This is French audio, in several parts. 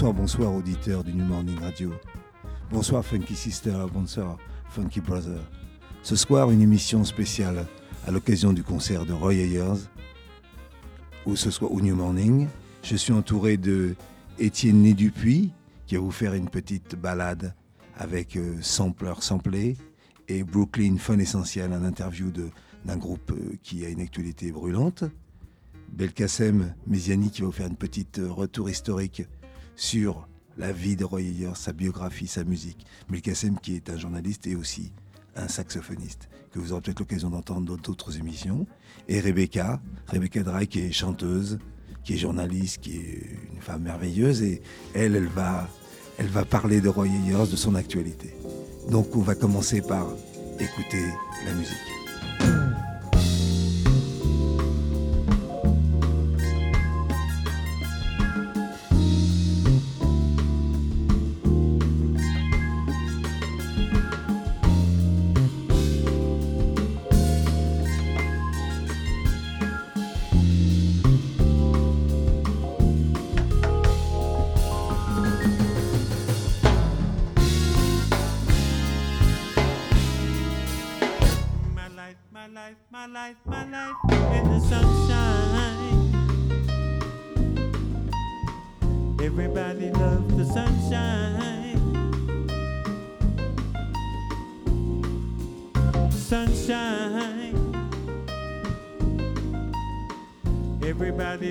Bonsoir, bonsoir auditeurs du New Morning Radio. Bonsoir Funky Sister, bonsoir Funky Brother. Ce soir, une émission spéciale à l'occasion du concert de Roy Ayers, ou ce soir au New Morning. Je suis entouré de Étienne Né Dupuis, qui va vous faire une petite balade avec euh, Sampler Samplé, et Brooklyn Fun Essentiel, un interview d'un groupe euh, qui a une actualité brûlante. Belkacem Méziani qui va vous faire une petite euh, retour historique sur la vie de Roy Ayers, sa biographie, sa musique. Belkacem qui est un journaliste et aussi un saxophoniste, que vous aurez peut-être l'occasion d'entendre dans d'autres émissions. Et Rebecca, Rebecca Drake qui est chanteuse, qui est journaliste, qui est une femme merveilleuse, et elle, elle va, elle va parler de Roy Ayers, de son actualité. Donc on va commencer par écouter la musique.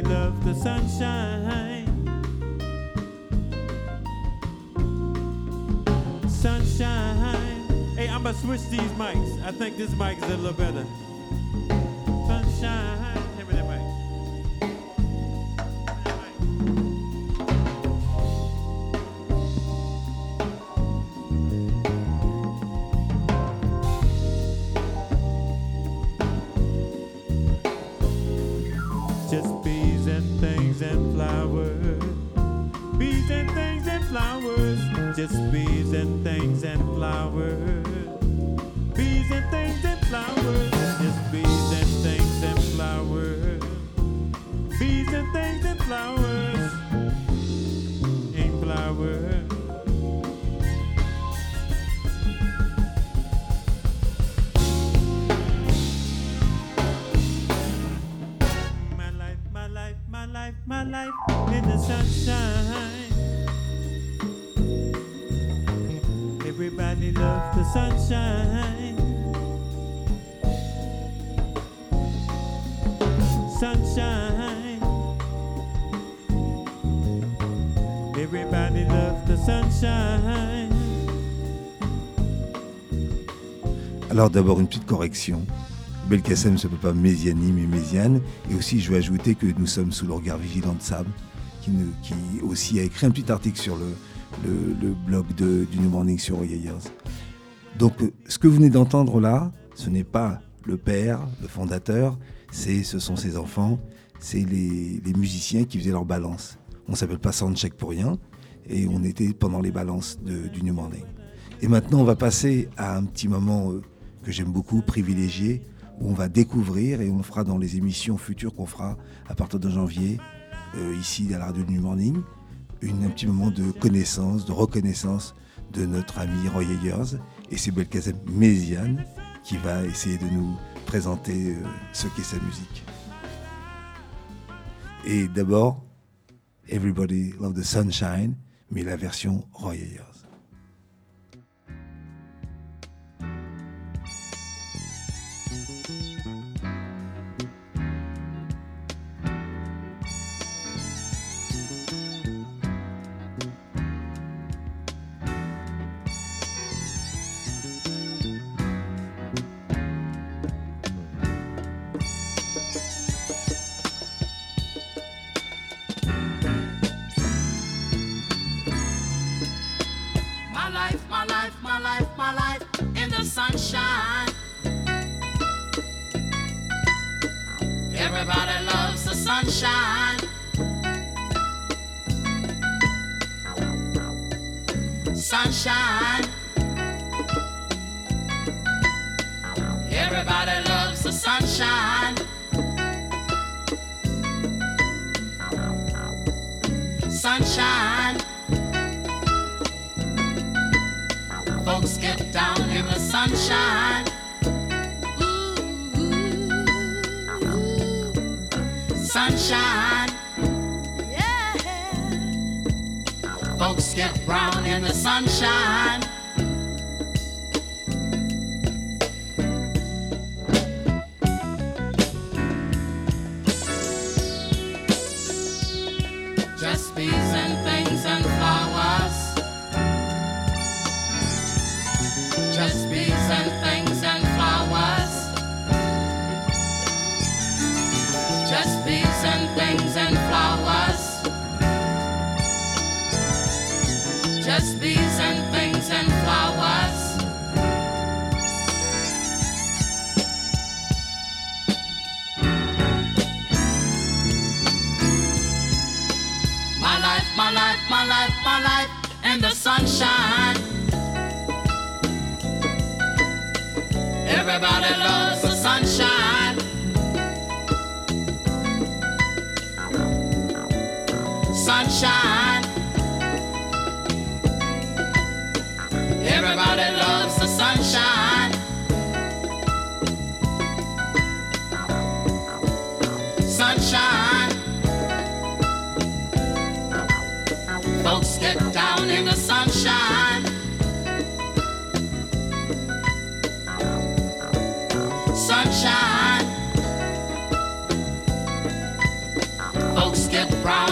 love the sunshine. Sunshine. Hey, I'm gonna switch these mics. I think this mic is a little better. Sunshine. Alors d'abord une petite correction. Belkacem ne s'appelle pas Méziani mais Méziane. Et aussi je veux ajouter que nous sommes sous le regard vigilant de Sam, qui, ne- aussi a écrit un petit article sur le, le- blog de, du New Morning sur Roy Ayers. Donc ce que vous venez d'entendre là, ce n'est pas le père, le fondateur, c'est, ce sont ses enfants, c'est les, musiciens qui faisaient leur balance. On s'appelle pas Soundcheck pour rien, et on était pendant les balances du New Morning. Et maintenant, on va passer à un petit moment euh, que j'aime beaucoup, privilégié, où on va découvrir, et on fera dans les émissions futures qu'on fera à partir de janvier, euh, ici à la radio New Morning, un petit moment de connaissance, de reconnaissance de notre ami Roy Ayers, et c'est Belkacem Méziane qui va essayer de nous présenter euh, ce qu'est sa musique. Et d'abord, Everybody Love the Sunshine, mais la version Roy Ayers.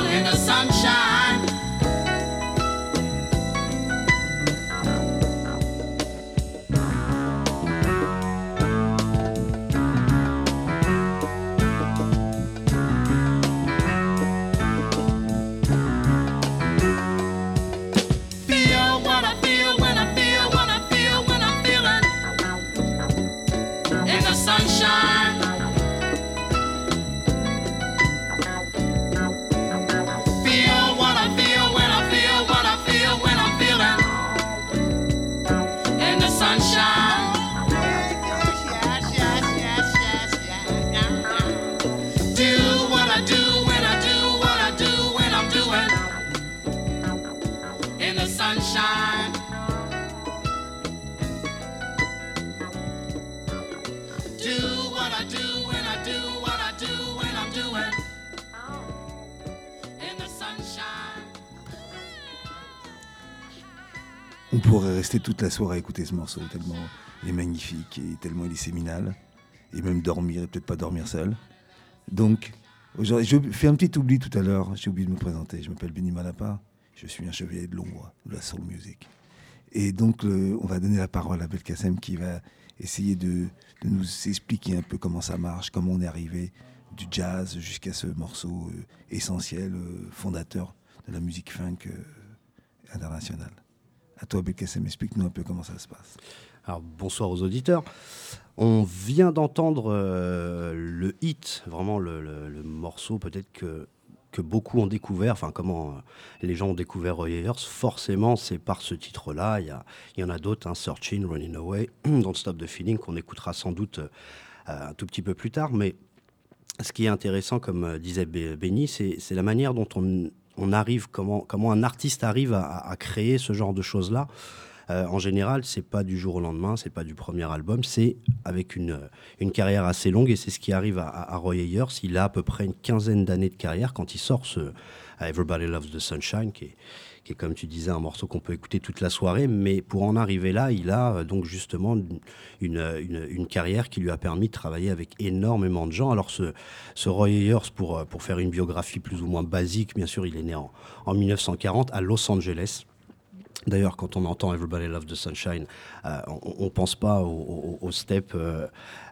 In the sunshine. On pourrait rester toute la soirée à écouter ce morceau, tellement il est magnifique et tellement il est séminal. Et même dormir, et peut-être pas dormir seul. Donc, je fais un petit oubli tout à l'heure, j'ai oublié de me présenter. Je m'appelle Benny Malapa, je suis un chevalier de Longwa, de la soul music. Et donc, on va donner la parole à Belkacem qui va essayer de, de nous expliquer un peu comment ça marche, comment on est arrivé du jazz jusqu'à ce morceau euh, essentiel, euh, fondateur de la musique funk euh, internationale. À toi, Belkacem, explique-nous un peu comment ça se passe. Alors, bonsoir aux auditeurs. On vient d'entendre euh, le hit, vraiment le, morceau peut-être que, que beaucoup ont découvert, enfin comment euh, les gens ont découvert Roy. Forcément, c'est par ce titre-là. Il y, en a d'autres, hein, Searching, Running Away, Don't Stop the Feeling, qu'on écoutera sans doute euh, un tout petit peu plus tard. Mais ce qui est intéressant, comme disait Benny, c'est la manière dont on, on arrive, comment, comment un artiste arrive à, créer ce genre de choses-là. Euh, en général, c'est pas du jour au lendemain, c'est pas du premier album, c'est avec une, une carrière assez longue et c'est ce qui arrive à, Roy Ayers. Il a à peu près une quinzaine d'années de carrière quand il sort ce Everybody Loves the Sunshine, qui est, qui est, comme tu disais, un morceau qu'on peut écouter toute la soirée. Mais pour en arriver là, il a euh, donc justement une, une, carrière qui lui a permis de travailler avec énormément de gens. Alors ce, ce Roy Ayers, pour, euh, pour faire une biographie plus ou moins basique, bien sûr, il est né en, en 1940 à Los Angeles. D'ailleurs, quand on entend Everybody Loves the Sunshine, euh, on ne pense pas aux au, au steppes,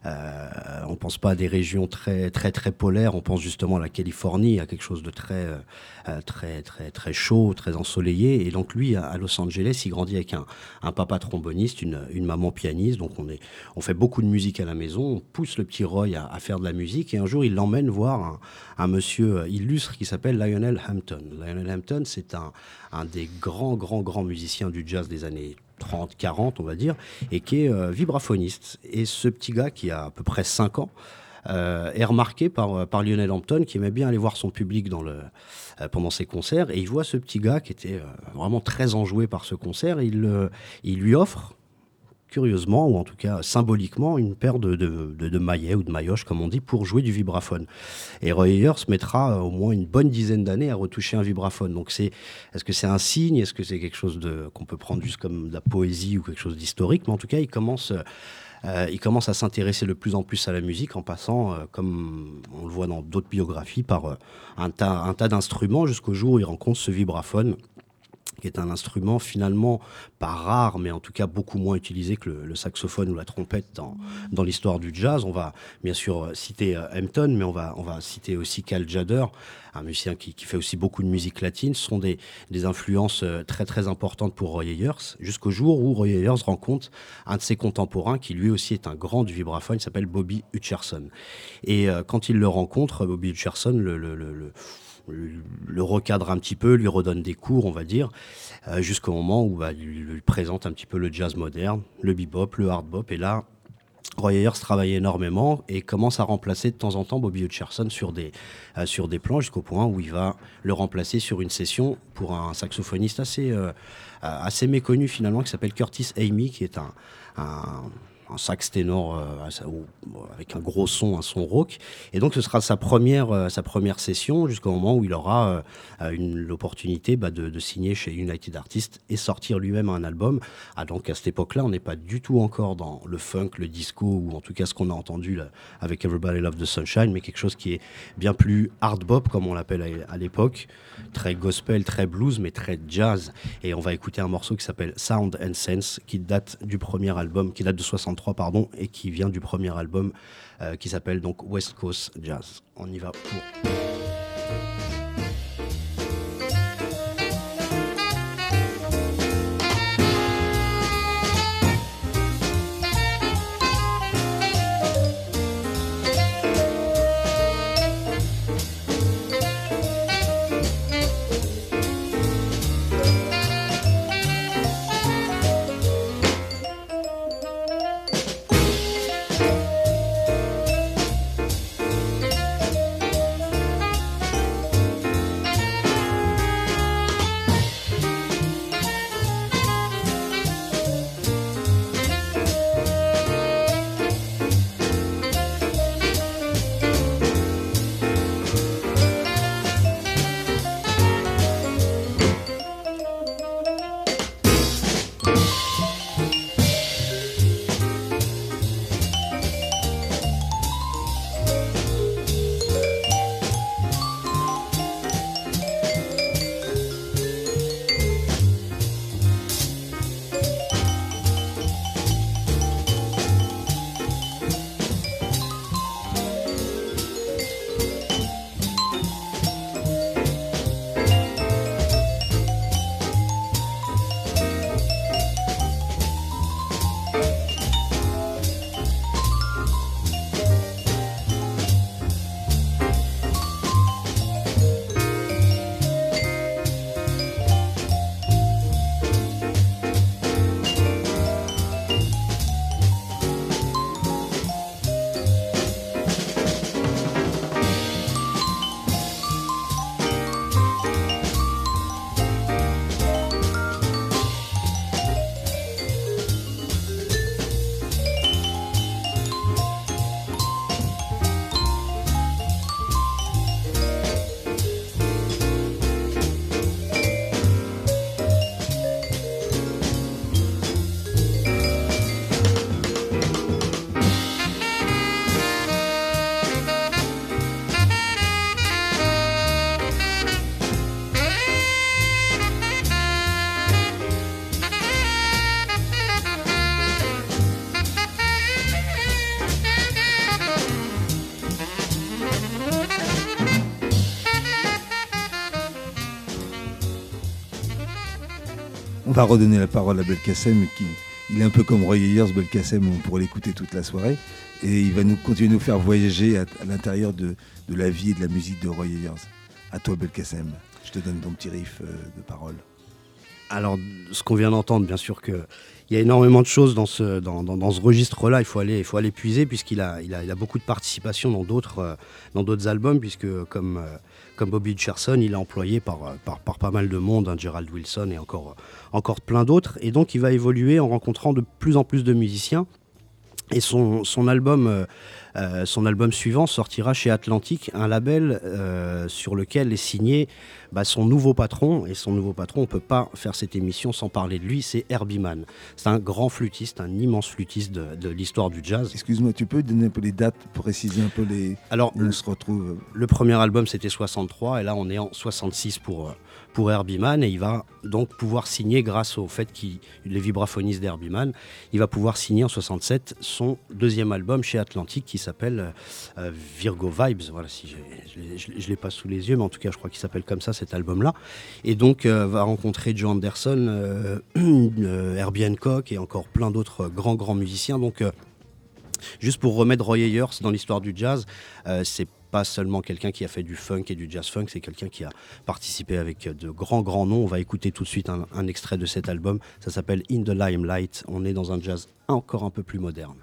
euh, on pense pas à des régions très très très polaires. On pense justement à la Californie, à quelque chose de très euh, très très très chaud, très ensoleillé. Et donc lui, à, Los Angeles, il grandit avec un, un papa tromboniste, une, une maman pianiste. Donc on est, on fait beaucoup de musique à la maison. On pousse le petit Roy à, à faire de la musique. Et un jour, il l'emmène voir un, un monsieur illustre qui s'appelle Lionel Hampton. Lionel Hampton, c'est un, un des grands grands grands musiciens du jazz des années 30, 40, on va dire, et qui est euh, vibraphoniste. Et ce petit gars qui a à peu près 5 ans euh, est remarqué par, par Lionel Hampton, qui aimait bien aller voir son public dans le, euh, pendant ses concerts. Et il voit ce petit gars qui était euh, vraiment très enjoué par ce concert. Et il, euh, il lui offre curieusement, ou en tout cas symboliquement, une paire de, maillets ou de maillotches, comme on dit, pour jouer du vibraphone. Et Roy Ayers mettra au moins une bonne dizaine d'années à retoucher un vibraphone. Donc c'est, est-ce que c'est un signe? Est-ce que c'est quelque chose de, qu'on peut prendre juste comme de la poésie ou quelque chose d'historique? Mais en tout cas, il commence... Euh, il commence à s'intéresser de plus en plus à la musique en passant, euh, comme on le voit dans d'autres biographies, par euh, un tas d'instruments jusqu'au jour où il rencontre ce vibraphone qui est un instrument finalement pas rare, mais en tout cas beaucoup moins utilisé que le, saxophone ou la trompette dans, dans l'histoire du jazz. On va bien sûr citer euh, Hampton, mais on va, on va citer aussi Cal Jader, un musicien qui, qui, fait aussi beaucoup de musique latine. Ce sont des, des influences euh, très très importantes pour Roy Ayers, jusqu'au jour où Roy Ayers rencontre un de ses contemporains qui lui aussi est un grand du vibraphone, il s'appelle Bobby Hutcherson. Et euh, quand il le rencontre, Bobby Hutcherson le le recadre un petit peu, lui redonne des cours, on va dire, euh, jusqu'au moment où bah, il présente un petit peu le jazz moderne, le bebop, le hard bop. Et là, Roy Ayers travaille énormément et commence à remplacer de temps en temps Bobby Hutcherson sur des, euh, sur des plans jusqu'au point où il va le remplacer sur une session pour un saxophoniste assez, euh, assez méconnu finalement qui s'appelle Curtis Amy, qui est un un sax ténor euh, avec un gros son, un son rock. Et donc ce sera sa première, euh, sa première session jusqu'au moment où il aura euh, l'opportunité bah, de, signer chez United Artists et sortir lui-même un album. Ah, donc à cette époque-là, on n'est pas du tout encore dans le funk, le disco ou en tout cas ce qu'on a entendu avec Everybody Love the Sunshine, mais quelque chose qui est bien plus hard bop comme on l'appelle à, l'époque, très gospel, très blues, mais très jazz. Et on va écouter un morceau qui s'appelle Sound and Sense, qui date du premier album, qui date de 60 pardon, et qui vient du premier album euh, qui s'appelle donc West Coast Jazz. On y va pour. Va redonner la parole à Belkacem, qui il est un peu comme Roy Ayers, Belkacem, on pourrait l'écouter toute la soirée. Et il va nous continuer à nous faire voyager à, l'intérieur de, de, la vie et de la musique de Roy Ayers. À toi, Belkacem, je te donne ton petit riff euh, de parole. Alors, ce qu'on vient d'entendre, bien sûr que il y a énormément de choses dans ce, registre-là. Il faut aller, il faut aller puiser puisqu'il a, a, beaucoup de participation dans d'autres, euh, dans d'autres albums, puisque comme, euh, comme Bobby Cherson, il est employé par, euh, pas mal de monde, hein, Gerald Wilson et encore, plein d'autres. Et donc, il va évoluer en rencontrant de plus en plus de musiciens. Et son album euh, son album suivant sortira chez Atlantic, un label euh, sur lequel est signé bah, son nouveau patron. Et son nouveau patron, on ne peut pas faire cette émission sans parler de lui, c'est Herbie Mann. C'est un grand flûtiste, un immense flûtiste de, l'histoire du jazz. Excuse-moi, tu peux donner un peu les dates, préciser un peu les... Alors, où on se retrouve? Le premier album, c'était 63, et là, on est en 66 pour, euh, pour Herbie Mann et il va donc pouvoir signer grâce au fait qu'il les vibraphonistes d'Herbie Mann, il va pouvoir signer en 67 son deuxième album chez Atlantic qui s'appelle euh, Virgo Vibes. Voilà, si je ne l'ai pas sous les yeux, mais en tout cas, je crois qu'il s'appelle comme ça cet album-là. Et donc euh, va rencontrer Joe Anderson, euh, Herbie Hancock et encore plein d'autres grands grands musiciens. Donc Juste pour remettre Roy Ayers dans l'histoire du jazz, c'est seulement quelqu'un qui a fait du funk et du jazz funk, c'est quelqu'un qui a participé avec de grands grands noms. On va écouter tout de suite un, un extrait de cet album. Ça s'appelle In the Limelight. On est dans un jazz encore un peu plus moderne.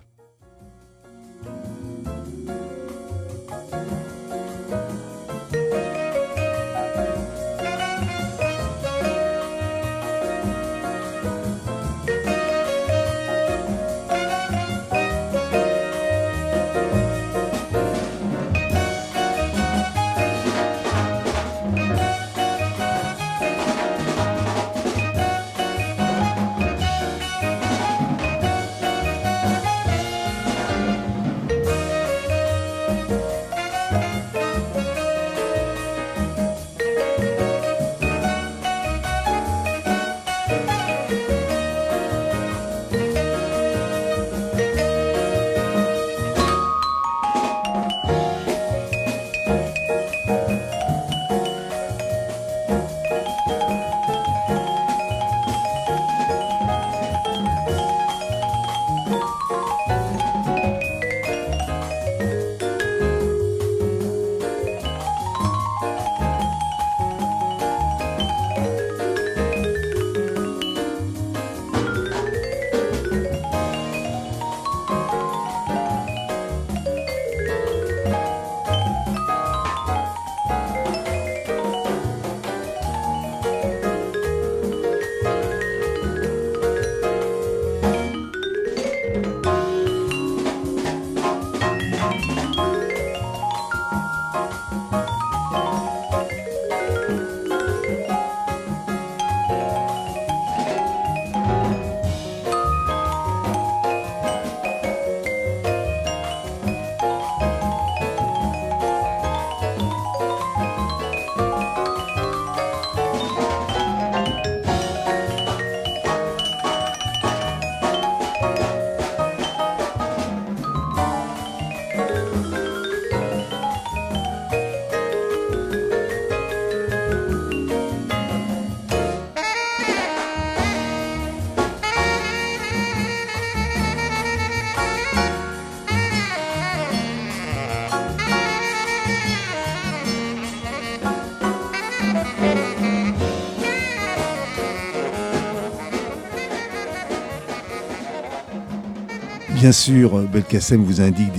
Bien sûr, Belkacem vous indique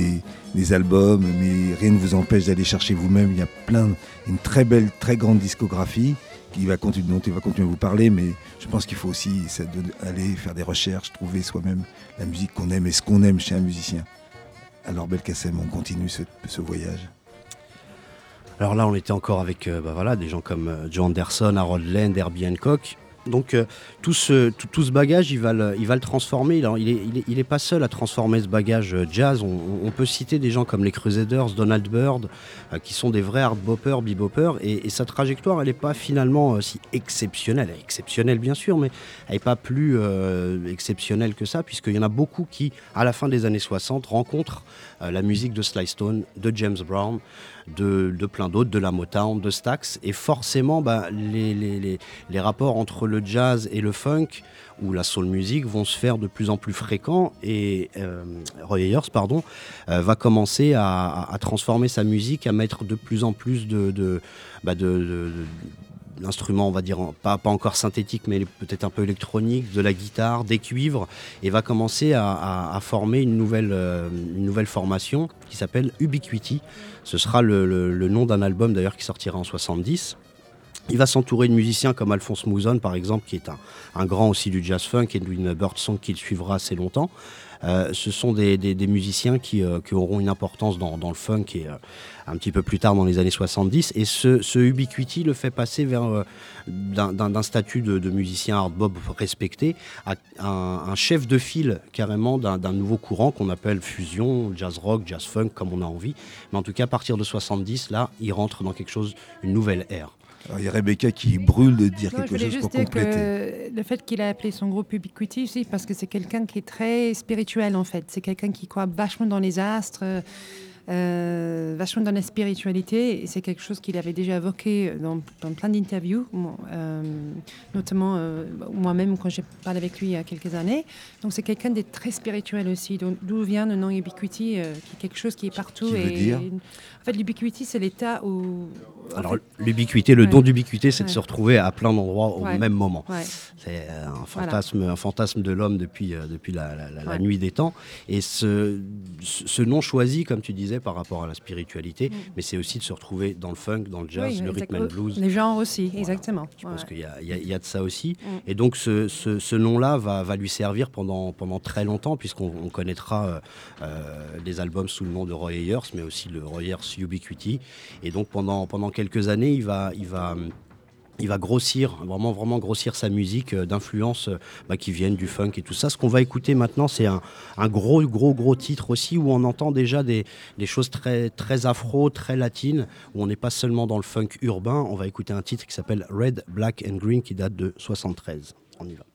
des, albums, mais rien ne vous empêche d'aller chercher vous-même. Il y a plein, une très belle, très grande discographie qui va continuer, dont il va continuer à vous parler, mais je pense qu'il faut aussi aller faire des recherches, trouver soi-même la musique qu'on aime et ce qu'on aime chez un musicien. Alors Belkacem, on continue ce, voyage. Alors là, on était encore avec euh, bah des gens comme euh, Joe Anderson, Harold Land, Herbie Hancock. Donc euh, tout, ce, tout, ce bagage, il va le, il transformer. Il, il, il, est, pas seul à transformer ce bagage euh, jazz. On, peut citer des gens comme les Crusaders, Donald Byrd, euh, qui sont des vrais hard boppers, beboppers. Et, et sa trajectoire, elle n'est pas finalement si exceptionnelle. Elle est exceptionnelle bien sûr, mais elle n'est pas plus exceptionnelle que ça, puisqu'il y en a beaucoup qui, à la fin des années 60, rencontrent la musique de Sly Stone, de James Brown, de, plein d'autres, de la Motown, de Stax. Et forcément, bah, les, les, les, rapports entre le jazz et le funk ou la soul music vont se faire de plus en plus fréquents. Et euh, Roy Ayers pardon, euh, va commencer à, transformer sa musique, à mettre de plus en plus de, de, bah, de d'instruments, on va dire, pas, pas encore synthétiques, mais peut-être un peu électroniques, de la guitare, des cuivres, et va commencer à, former une nouvelle, euh, une nouvelle formation qui s'appelle Ubiquity. Ce sera le, nom d'un album d'ailleurs qui sortira en 70. Il va s'entourer de musiciens comme Alphonse Mouzon, par exemple, qui est un, grand aussi du jazz funk et d'une bird song qu'il suivra assez longtemps. Euh, ce sont des, musiciens euh, qui, auront une importance dans, le funk et euh, un petit peu plus tard dans les années 70. Et ce, Ubiquity le fait passer vers d'un statut de, musicien hard bop respecté à un, chef de file carrément d'un nouveau courant qu'on appelle fusion, jazz rock, jazz funk, comme on a envie. Mais en tout cas, à partir de 70, là, il rentre dans quelque chose, une nouvelle ère il y a Rebecca qui brûle de dire quelque chose pour compléter. le fait qu'il a appelé son groupe Ubiquity, c'est parce que c'est quelqu'un qui est très spirituel en fait. C'est quelqu'un qui croit vachement dans les astres. Euh, vachement dans la spiritualité, et c'est quelque chose qu'il avait déjà évoqué dans, plein d'interviews, euh, notamment euh, moi-même quand j'ai parlé avec lui il y a quelques années. Donc c'est quelqu'un de très spirituel aussi, d'où vient le nom Ubiquity, qui est quelque chose qui est partout. Qui et, dire en fait, l'ubiquité, c'est l'état où. Alors, l'ubiquité, le don d'ubiquité, c'est de se retrouver à plein d'endroits au même moment. C'est un fantasme, un fantasme de l'homme depuis, depuis la, nuit des temps. Et ce, ce nom choisi, comme tu disais, par rapport à la spiritualité, mm. mais c'est aussi de se retrouver dans le funk, dans le jazz, le rhythm and blues. Les genres aussi, exactement. Je pense qu'il y, a de ça aussi. Mm. Et donc ce, ce, nom-là va, va, lui servir pendant, pendant très longtemps, puisqu'on connaîtra euh, euh, des albums sous le nom de Roy Ayers, mais aussi le Roy Ayers Ubiquity. Et donc pendant, pendant quelques années, il va, il va il va grossir, vraiment, vraiment grossir sa musique euh, d'influences euh, bah, qui viennent du funk et tout ça. Ce qu'on va écouter maintenant, c'est un, gros, gros, gros titre aussi où on entend déjà des, choses très, très afro, très latines, où on n'est pas seulement dans le funk urbain. On va écouter un titre qui s'appelle Red, Black and Green qui date de 73. On y va.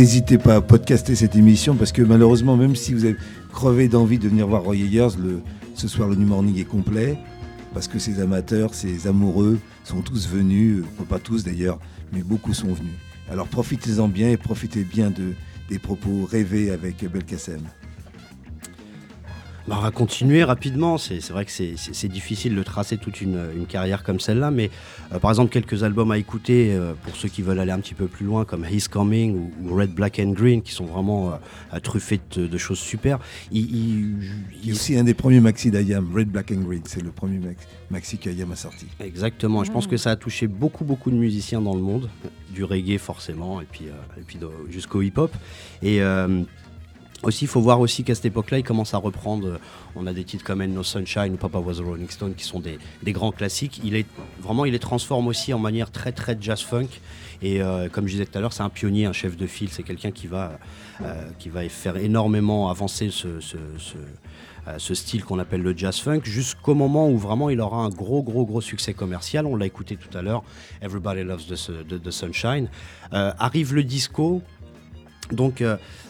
N'hésitez pas à podcaster cette émission parce que malheureusement, même si vous avez crevé d'envie de venir voir Roy Ayers, ce soir le New Morning est complet parce que ces amateurs, ces amoureux sont tous venus, pas tous d'ailleurs, mais beaucoup sont venus. Alors profitez-en bien et profitez bien de, des propos rêvés avec Belkacem. Bah, on va continuer rapidement. C'est vrai que c'est- difficile de tracer toute une, une carrière comme celle-là, mais euh, par exemple, quelques albums à écouter euh, pour ceux qui veulent aller un petit peu plus loin, comme He's Coming ou, ou Red, Black and Green, qui sont vraiment euh, truffés de, de choses super. Il, aussi un des premiers maxi d'Ayam, Red, Black and Green. C'est le premier max- maxi qu'Ayam a sorti. Exactement. Je pense que ça a touché beaucoup, beaucoup de musiciens dans le monde, du reggae forcément, et puis, euh, et puis jusqu'au hip-hop. Et euh, aussi, il faut voir aussi qu'à cette époque-là, il commence à reprendre. euh, On a des titres comme No Sunshine ou Papa Was a Rolling Stone qui sont des, des grands classiques. Il est vraiment, il les transforme aussi en manière très, très jazz funk. Et euh, comme je disais tout à l'heure, c'est un pionnier, un chef de file. C'est quelqu'un qui va, euh, qui va faire énormément avancer ce, ce- ce- style qu'on appelle le jazz funk jusqu'au moment où vraiment il aura un gros gros gros succès commercial. On l'a écouté tout à l'heure, Everybody Loves the, the- Sunshine. Arrive le disco. Donc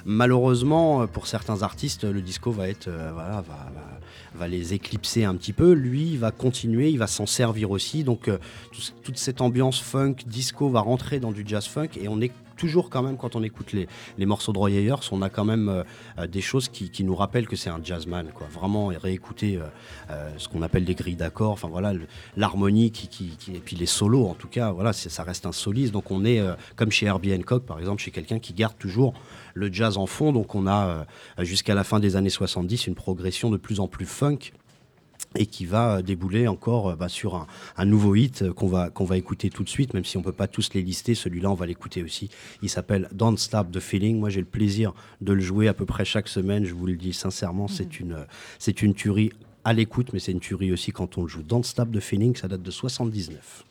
malheureusement euh, pour certains artistes le disco va être euh, voilà va, les éclipser un petit peu. Lui il va continuer, il va s'en servir aussi. Donc euh, tout- toute cette ambiance funk disco va rentrer dans du jazz funk et on est toujours quand même quand on écoute les, les morceaux de Roy Ayers, on a quand même des choses qui, nous rappellent que c'est un jazzman. Quoi. Vraiment réécouter ce qu'on appelle des grilles d'accords, enfin voilà, l'harmonie qui, et puis les solos en tout cas, voilà, ça reste un soliste. Donc on est comme chez Herbie Hancock par exemple, chez quelqu'un qui garde toujours le jazz en fond. Donc on a euh, jusqu'à la fin des années 70 une progression de plus en plus funk et qui va euh, débouler encore euh, bah, sur un, un nouveau hit qu'on va, qu'on va écouter tout de suite, même si on peut pas tous les lister. Celui-là, on va l'écouter aussi. Il s'appelle Don't Stop the Feeling. Moi, j'ai le plaisir de le jouer à peu près chaque semaine. Je vous le dis sincèrement, c'est une, euh, c'est une tuerie à l'écoute, mais c'est une tuerie aussi quand on le joue. Don't Stop the Feeling, ça date de 79.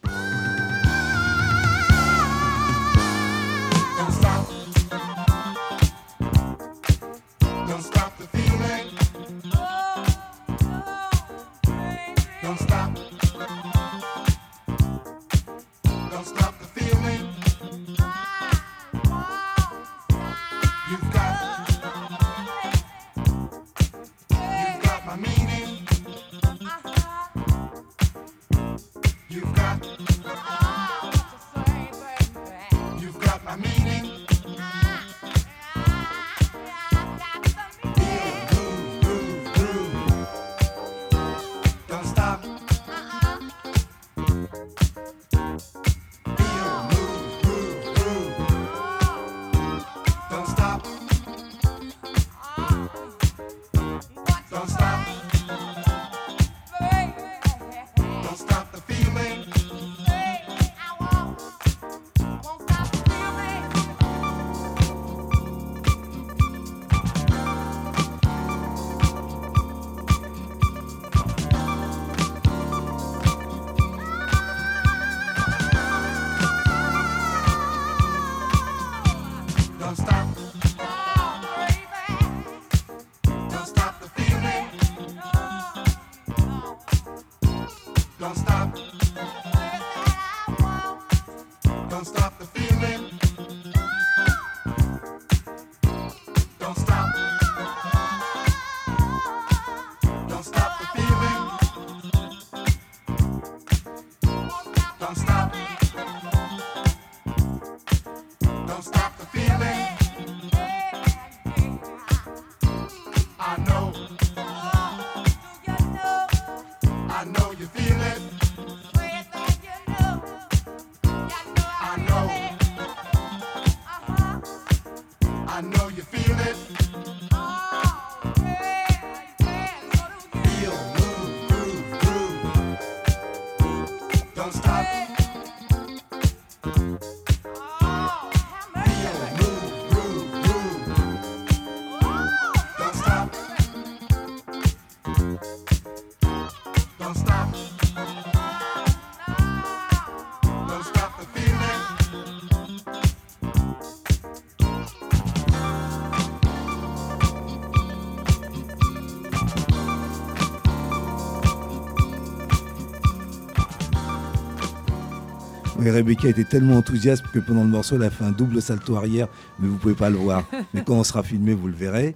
Rebecca était tellement enthousiaste que pendant le morceau, elle a fait un double salto arrière, mais vous pouvez pas le voir. Mais quand on sera filmé, vous le verrez.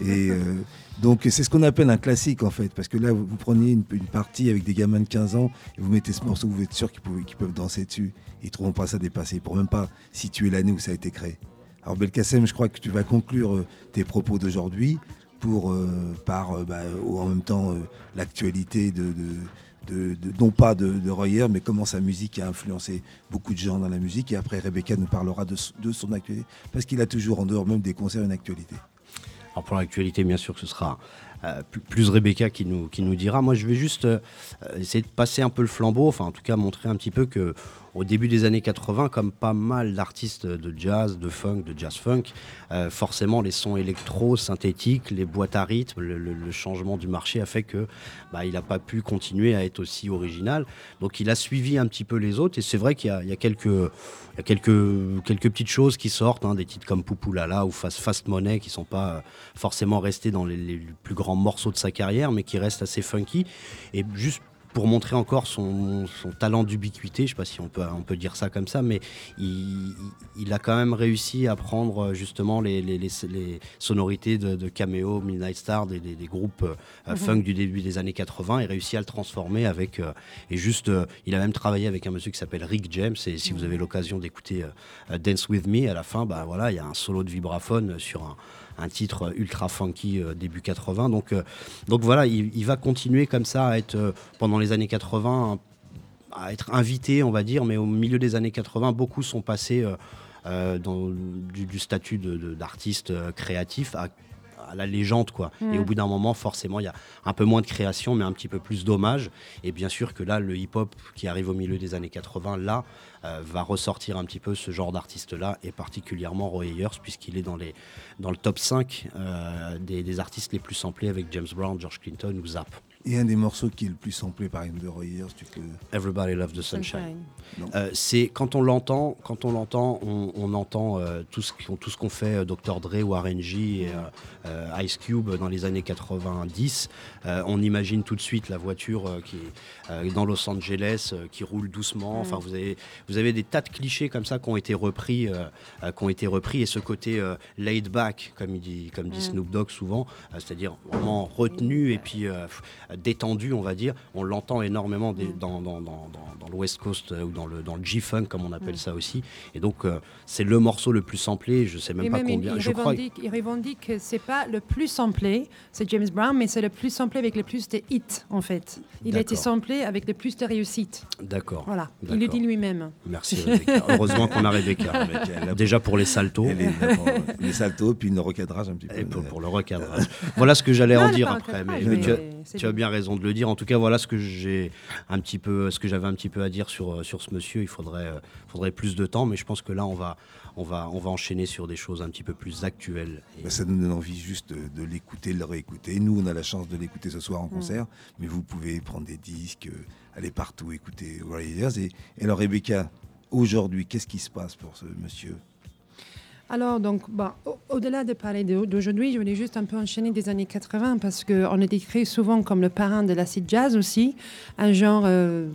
Et euh, donc c'est ce qu'on appelle un classique en fait, parce que là vous, vous preniez une, une partie avec des gamins de 15 ans et vous mettez ce morceau, vous êtes sûr qu'ils peuvent, danser dessus. Ils ne trouveront pas ça dépassé, ils ne pourront même pas situer l'année où ça a été créé. Alors Belkacem, je crois que tu vas conclure euh, tes propos d'aujourd'hui pour euh, par bah, en même temps l'actualité de, de, non pas de, de Royer, mais comment sa musique a influencé beaucoup de gens dans la musique. Et après Rebecca nous parlera de, son actualité, parce qu'il a toujours en dehors même des concerts une actualité. Alors pour l'actualité, bien sûr ce sera euh, plus, plus Rebecca qui nous, qui nous dira. Moi, je vais juste euh, essayer de passer un peu le flambeau, enfin en tout cas montrer un petit peu que au début des années 80, comme pas mal d'artistes de jazz, de funk, de jazz funk, euh, forcément les sons électro, synthétiques, les boîtes à rythme, le, changement du marché a fait que bah, il n'a pas pu continuer à être aussi original. Donc il a suivi un petit peu les autres et c'est vrai qu'il y a, quelques, quelques, petites choses qui sortent, hein, des titres comme Poupoulala ou Fast, Fast Money qui sont pas forcément restés dans les, les plus grands morceaux de sa carrière, mais qui restent assez funky. Et juste pour montrer encore son, son talent d'ubiquité, je ne sais pas si on peut, on peut dire ça comme ça, mais il, il a quand même réussi à prendre euh, justement les, les- les- les sonorités de, de Cameo, Midnight Star, des, des- des groupes euh, funk du début des années 80 et réussi à le transformer avec. euh, et juste, euh, il a même travaillé avec un monsieur qui s'appelle Rick James. Et si vous avez l'occasion d'écouter euh, euh, Dance With Me, à la fin, bah, voilà, il y a un solo de vibraphone sur un, un titre ultra funky euh, début 80. Donc, euh, donc voilà, il, il va continuer comme ça à être euh, pendant les années 80 un- à être invité, on va dire, mais au milieu des années 80, beaucoup sont passés euh, dans, du, du statut d'artiste créatif à, à la légende, quoi. Et au bout d'un moment, forcément, il y a un peu moins de création, mais un petit peu plus d'hommage. Et bien sûr que là, le hip-hop qui arrive au milieu des années 80, là, va ressortir un petit peu ce genre d'artiste-là, et particulièrement Roy Ayers, puisqu'il est dans, le top 5 euh, des, des artistes les plus samplés avec James Brown, George Clinton ou Zapp. Et un des morceaux qui est le plus samplé par de Royer, tu peux. Everybody Loves the Sunshine. Sunshine. Euh, c'est quand on l'entend, quand on l'entend, on, on entend euh, tout ce qu'on tout ce qu'on fait euh, Dr Dre ou R&G et euh, euh, Ice Cube dans les années 90. Euh, on imagine tout de suite la voiture euh, qui est euh, dans Los Angeles, euh, qui roule doucement. Enfin, vous avez vous avez des tas de clichés comme ça qui ont été repris, qui ont été repris et ce côté euh, laid back, comme il dit, comme dit Snoop Dogg souvent, euh, c'est-à-dire vraiment retenu et puis euh, détendu, on va dire. On l'entend énormément des- dans, dans, dans, dans- dans le West Coast euh, ou dans le, dans le G-Funk, comme on appelle ça aussi. Et donc, euh, c'est le morceau le plus samplé, je sais même Et pas même, combien. il, je crois. revendique, il revendique que c'est pas le plus samplé, c'est James Brown, mais c'est le plus samplé avec le plus de hits, en fait. Il a été samplé avec le plus de réussites. D'accord. Voilà, il le dit lui-même. Merci Rebecca. Heureusement qu'on a Rebecca. Rebecca, elle a- Déjà pour les saltos. Elle est là pour les saltos, puis le recadrage un petit peu. Et pour, pour le recadrage. voilà ce que j'allais en dire après. cadrage, Mais, mais tu, as, tu as bien. Bien raison de le dire. En tout cas, voilà ce que j'ai un petit peu, ce que j'avais un petit peu à dire sur, euh, sur ce monsieur. Il faudrait, euh, faudrait plus de temps, mais je pense que là, on va, on va, on va enchaîner sur des choses un petit peu plus actuelles. Et- Bah, ça nous donne envie juste de, de l'écouter, de le réécouter. Nous, on a la chance de l'écouter ce soir en concert, mais vous pouvez prendre des disques, euh, aller partout écouter Warriors. Et, et alors, Rebecca, aujourd'hui, qu'est-ce qui se passe pour ce monsieur? Alors, donc, bah, au- au-delà de parler d'aujourd'hui, je voulais juste un peu enchaîner des années 80 parce qu'on est décrit souvent comme le parrain de l'acid jazz aussi, un genre euh,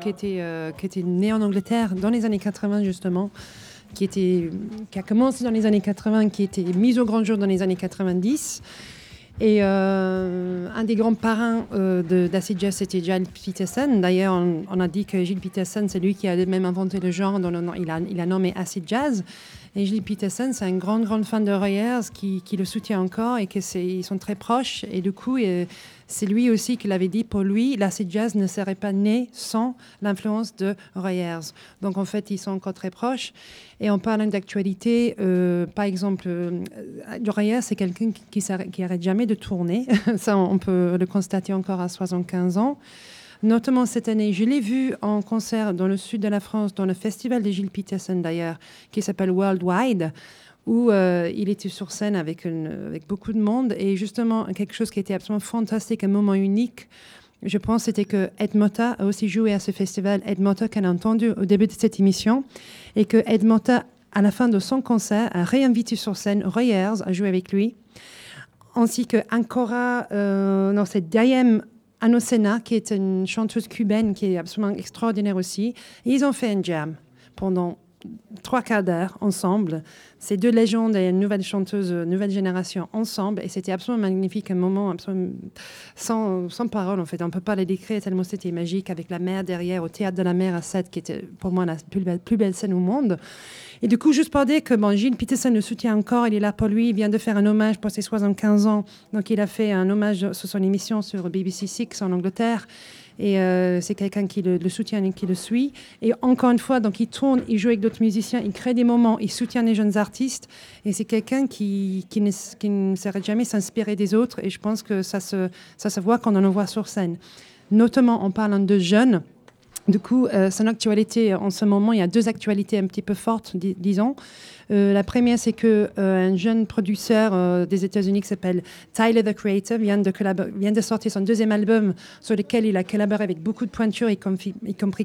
qui, était, euh, qui était né en Angleterre dans les années 80 justement, qui, était, qui a commencé dans les années 80, qui était mis au grand jour dans les années 90. Et euh, un des grands parrains euh, de- d'acid jazz, c'était Gilles Peterson. D'ailleurs, on, a dit que Gilles Peterson, c'est lui qui a même inventé le genre, dont il, a, il a nommé acid jazz. Et Gilles Peterson, c'est un grand, grand fan de Royers qui, le soutient encore et que c'est, ils sont très proches. Et du coup, euh, c'est lui aussi qui l'avait dit. Pour lui, l'acid jazz ne serait pas né sans l'influence de Royers. Donc en fait, ils sont encore très proches. Et en parlant d'actualité, euh, par exemple, euh, Royers, c'est quelqu'un qui, qui, s'arrête- qui arrête jamais de tourner. Ça, on peut le constater encore à 75 ans. Notamment cette année, je l'ai vu en concert dans le sud de la France, dans le festival de Gilles Peterson d'ailleurs, qui s'appelle Worldwide, où euh, il était sur scène avec, beaucoup de monde. Et justement, quelque chose qui était absolument fantastique, un moment unique, je pense, c'était que Ed Motta a aussi joué à ce festival. Ed Motta qu'on a entendu au début de cette émission. Et que Ed Motta, à la fin de son concert, a réinvité sur scène Royers à jouer avec lui ainsi que Ancora, euh, non, Anosena, qui est une chanteuse cubaine qui est absolument extraordinaire aussi. Et ils ont fait un jam pendant trois quarts d'heure ensemble. Ces deux légendes et une nouvelle chanteuse, euh, nouvelle génération ensemble. Et c'était absolument magnifique, un moment absolument sans, sans parole en fait. On ne peut pas les décrire tellement c'était magique avec la mer derrière, au théâtre de la mer à 7, qui était pour moi la plus belle, scène au monde. Et du coup, juste pour dire que bon, Gilles Peterson le soutient encore, il est là pour lui, il vient de faire un hommage pour ses 75 ans. Donc il a fait un hommage sur son émission sur BBC Six en Angleterre. Et euh, c'est quelqu'un qui le, soutient et qui le suit. Et encore une fois, donc il tourne, il joue avec d'autres musiciens, il crée des moments, il soutient les jeunes artistes. Et c'est quelqu'un qui, ne, qui ne s'arrête jamais s'inspirer des autres. Et je pense que ça se, voit quand on le voit sur scène. Notamment en parlant de jeunes. Du coup, euh, son actualité en ce moment, il y a deux actualités un petit peu fortes, dis- disons. Euh, la première, c'est que euh, un jeune producteur euh, des États-Unis qui s'appelle Tyler the Creator vient de, sortir son deuxième album sur lequel il a collaboré avec beaucoup de pointures, y compris,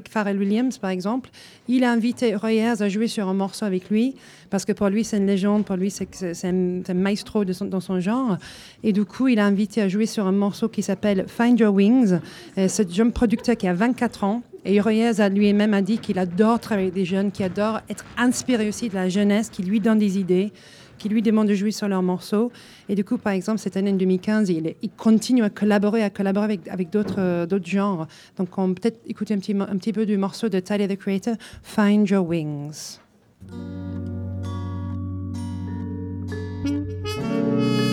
Pharrell Williams, par exemple. Il a invité Roy Ayers à jouer sur un morceau avec lui parce que pour lui, c'est une légende, pour lui, c'est un, maestro dans son genre. Et du coup, il a invité à jouer sur un morceau qui s'appelle Find Your Wings. Euh, ce jeune producteur qui a 24 ans. Et Royez a lui-même a dit qu'il adore travailler avec des jeunes, qu'il adore être inspiré aussi de la jeunesse, qui lui donne des idées, qui lui demande de jouer sur leurs morceaux. Et du coup, par exemple, cette année en 2015, il, continue à collaborer, à collaborer avec, euh, d'autres genres. Donc, on peut peut-être écouter un petit, un petit peu du morceau de Tyler the Creator, Find Your Wings. Find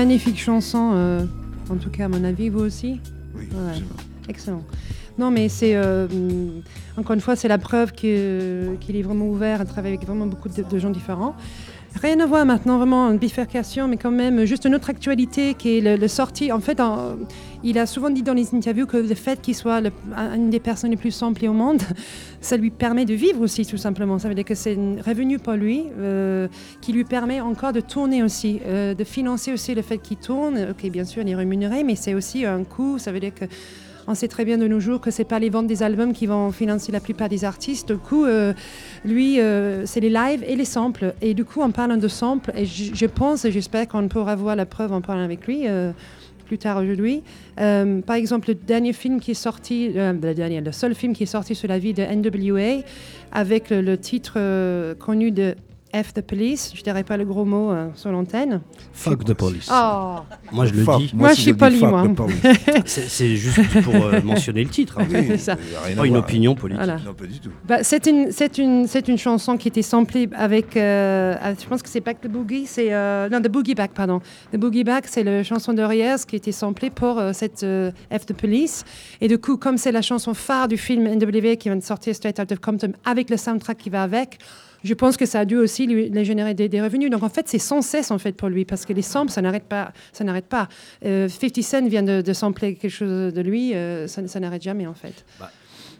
Magnifique chanson, euh, en tout cas à mon avis, vous aussi Oui, Ouais. Excellent. Non, mais c'est euh, encore une fois, c'est la preuve que- qu'il est vraiment ouvert à travailler avec vraiment beaucoup de, de gens différents. Rien à voir maintenant, vraiment une bifurcation, mais quand même juste une autre actualité qui est le, le sorti. En fait, il a souvent dit dans les interviews que le fait qu'il soit une des personnes les plus samplées au monde, ça lui permet de vivre aussi, tout simplement. Ça veut dire que c'est un revenu pour lui euh, qui lui permet encore de tourner aussi, euh, de financer aussi le fait qu'il tourne. Ok, bien sûr, il est rémunéré, mais c'est aussi un coût. Ça veut dire que on sait très bien de nos jours que c'est pas les ventes des albums qui vont financer la plupart des artistes. Du coup, euh, lui, euh, c'est les lives et les samples. Et du coup, en parlant de samples, et je, pense et j'espère qu'on pourra voir la preuve en parlant avec lui. euh, plus tard aujourd'hui. Par exemple, le dernier film qui est sorti, le, dernier, le seul film qui est sorti sur la vie de NWA, avec le, titre connu de F the police. Je dirais pas le gros mot euh, sur l'antenne. Fuck the police. Oh, Moi, je le Fuck, dis. Moi, si je suis poli, moi. C'est juste pour euh, mentionner le titre. hein. Oui, C'est ça. euh, Pas une voir. opinion politique. voilà. Non, pas du tout. Bah, c'est une, c'est une, c'est une chanson qui était samplée avec, euh, ah, je pense que c'est Back the Boogie, c'est euh, non The Boogie Back, pardon. The Boogie Back, c'est la chanson de Reyes qui a été samplée pour euh, cette euh, F the Police. Et du coup, comme c'est la chanson phare du film NWA qui vient de sortir Straight Out of Compton avec le soundtrack qui va avec. Je pense que ça a dû aussi lui, lui générer des, des revenus. Donc en fait, c'est sans cesse en fait pour lui parce que les samples, ça n'arrête pas. Ça n'arrête pas. Euh, 50 Cent vient de, de sampler quelque chose de lui, euh, ça, ça n'arrête jamais en fait.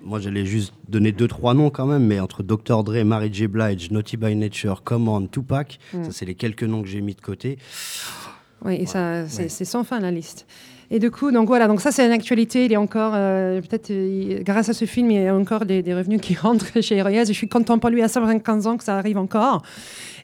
Moi, j'allais juste donner deux, trois noms quand même, mais entre Dr. Dre, Mary J. Blige, Naughty by Nature, Common, Tupac, Mm. ça, c'est les quelques noms que j'ai mis de côté. Oui, et ça, c'est c'est sans fin la liste. Et du coup, donc voilà, donc ça c'est une actualité. Il a encore, euh, peut-être, grâce à ce film, il y a encore des, revenus qui rentrent chez Reyes. Je suis content pour lui à 115 ans que ça arrive encore.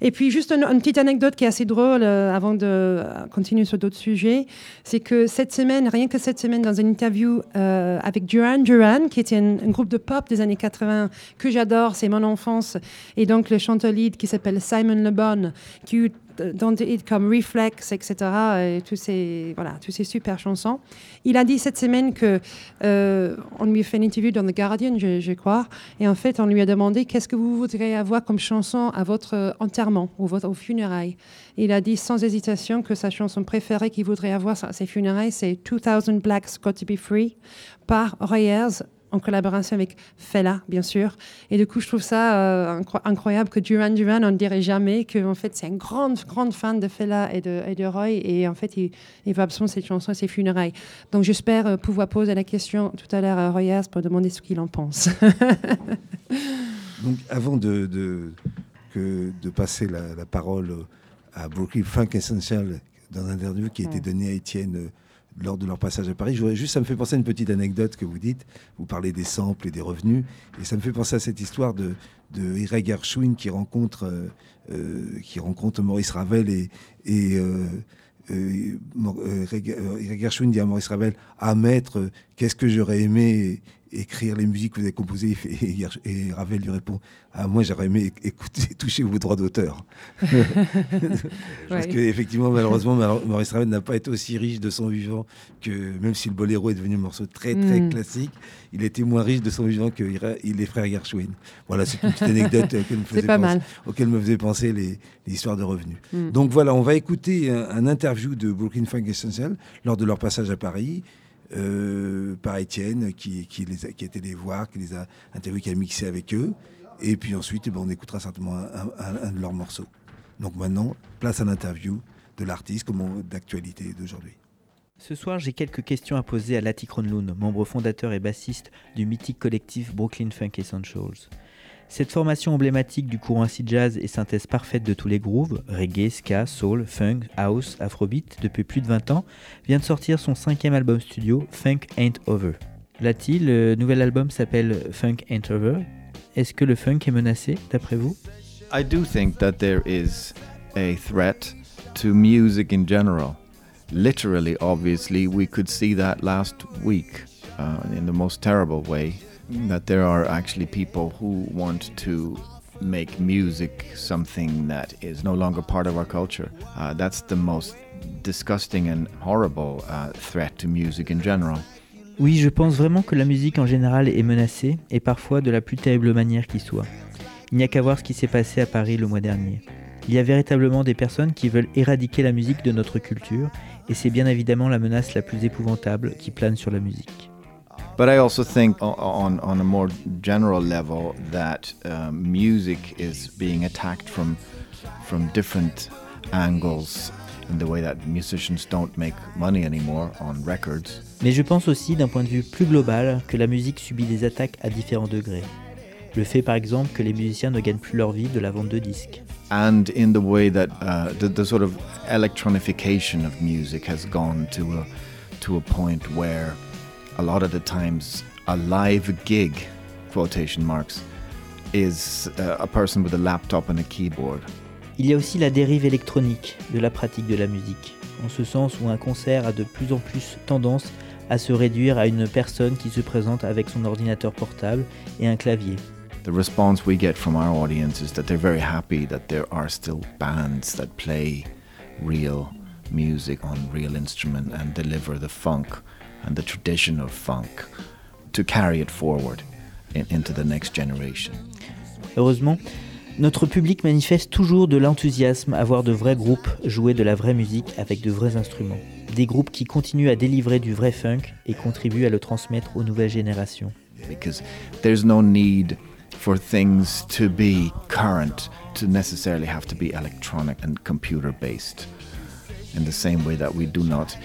Et puis juste une, petite anecdote qui est assez drôle euh, avant de euh, continuer sur d'autres sujets, c'est que cette semaine, rien que cette semaine, dans une interview avec Duran Duran, qui était un, groupe de pop des années 80 que j'adore, c'est mon enfance, et donc le chanteur lead qui s'appelle Simon Le Bon, qui dans des hits comme Reflex, etc., et tous ces, voilà, tous ces super chansons. Il a dit cette semaine que euh, on lui a fait une interview dans The Guardian, je, crois, et en fait, on lui a demandé qu'est-ce que vous voudriez avoir comme chanson à votre euh, enterrement ou votre, aux funérailles? Il a dit sans hésitation que sa chanson préférée qu'il voudrait avoir à ses funérailles, c'est 2000 Blacks Got to Be Free par Reyes en collaboration avec Fela, bien sûr. Et du coup, je trouve ça euh, incro- incroyable que Duran Duran, on ne dirait jamais que en fait, c'est un grand, grande fan de Fela et de, et de Roy. Et en fait, il, il va absolument cette chanson à ses funérailles. Donc, j'espère euh, pouvoir poser la question tout à l'heure à Royas pour demander ce qu'il en pense. Donc, avant de, de, que, de passer la, la parole à Brooklyn Funk Essential dans un interview qui a été Mm. donné à Étienne euh, lors de leur passage à Paris, je juste, ça me fait penser à une petite anecdote que vous dites. Vous parlez des samples et des revenus, et ça me fait penser à cette histoire de, de Gershwin qui rencontre, euh, euh, qui rencontre Maurice Ravel et, et euh, Gershwin dit à Maurice Ravel Ah, maître, qu'est-ce que j'aurais aimé écrire les musiques que vous avez composées et, Ravel lui répond Ah, moi j'aurais aimé écouter, toucher vos droits d'auteur. Parce Ouais. qu'effectivement, malheureusement, Maurice Ravel n'a pas été aussi riche de son vivant que, même si le boléro est devenu un morceau très très Mm. classique, il était moins riche de son vivant que les frères Gershwin. Voilà, c'est une petite anecdote euh, qu'elle me faisait penser- auquel me faisait penser les, les histoires de revenus. Mm. Donc voilà, on va écouter un, un interview de Brooklyn Funk Essential lors de leur passage à Paris. Euh, par Étienne qui, qui, les a, été les voir, qui les a interviewés, qui a mixé avec eux. Et puis ensuite, ben, on écoutera certainement un, de leurs morceaux. Donc maintenant, place à l'interview de l'artiste, comment d'actualité d'aujourd'hui. Ce soir, j'ai quelques questions à poser à Lati Kronlund, membre fondateur et bassiste du mythique collectif Brooklyn Funk Essentials. Cette formation emblématique du courant acid jazz et synthèse parfaite de tous les grooves, reggae, ska, soul, funk, house, afrobeat, depuis plus de 20 ans, vient de sortir son cinquième album studio, Funk Ain't Over. Lati, le nouvel album s'appelle Funk Ain't Over. Est-ce que le funk est menacé, d'après vous? I do think that there is a threat to music in general. Literally, obviously, we could see that last week uh, in the most terrible way. That there are actually people who want to make music something that is no longer part of our culture. Uh, that's the most disgusting and horrible uh, threat to music in general. Oui, je pense vraiment que la musique en général est menacée, et parfois de la plus terrible manière qui soit. Il n'y a qu'à voir ce qui s'est passé à Paris le mois dernier. Il y a véritablement des personnes qui veulent éradiquer la musique de notre culture, et c'est bien évidemment la menace la plus épouvantable qui plane sur la musique. But I also think on, on a more general level that um, music is being attacked from from different angles in the way that musicians don't make money anymore on records. Mais je pense aussi d'un point de vue plus global que la musique subit des attaques à différents degrés. Le fait par exemple que les musiciens ne gagnent plus leur vie de la vente de disques. And in the way that uh, the, the sort of electronification of music has gone to a, to a point where a lot of the times a live gig, quotation marks, is uh, a person with a laptop and a keyboard. Il y a aussi la dérive électronique de la pratique de la musique, en ce sens où un concert a de plus en plus tendance à se réduire à une personne qui se présente avec son ordinateur portable et un clavier. the response we get from our audience is that they're very happy that there are still bands that play real music on real instrument and deliver the funk and the tradition of funk to carry it forward in, into the next generation. Heureusement, notre public manifeste toujours de l'enthousiasme à voir de vrais groupes jouer de la vraie musique avec de vrais instruments. Des groupes qui continuent à délivrer du vrai funk et contribuent à le transmettre aux nouvelles générations. because there's no need for things to be current to necessarily have to be electronic and computer based in the same way that we do not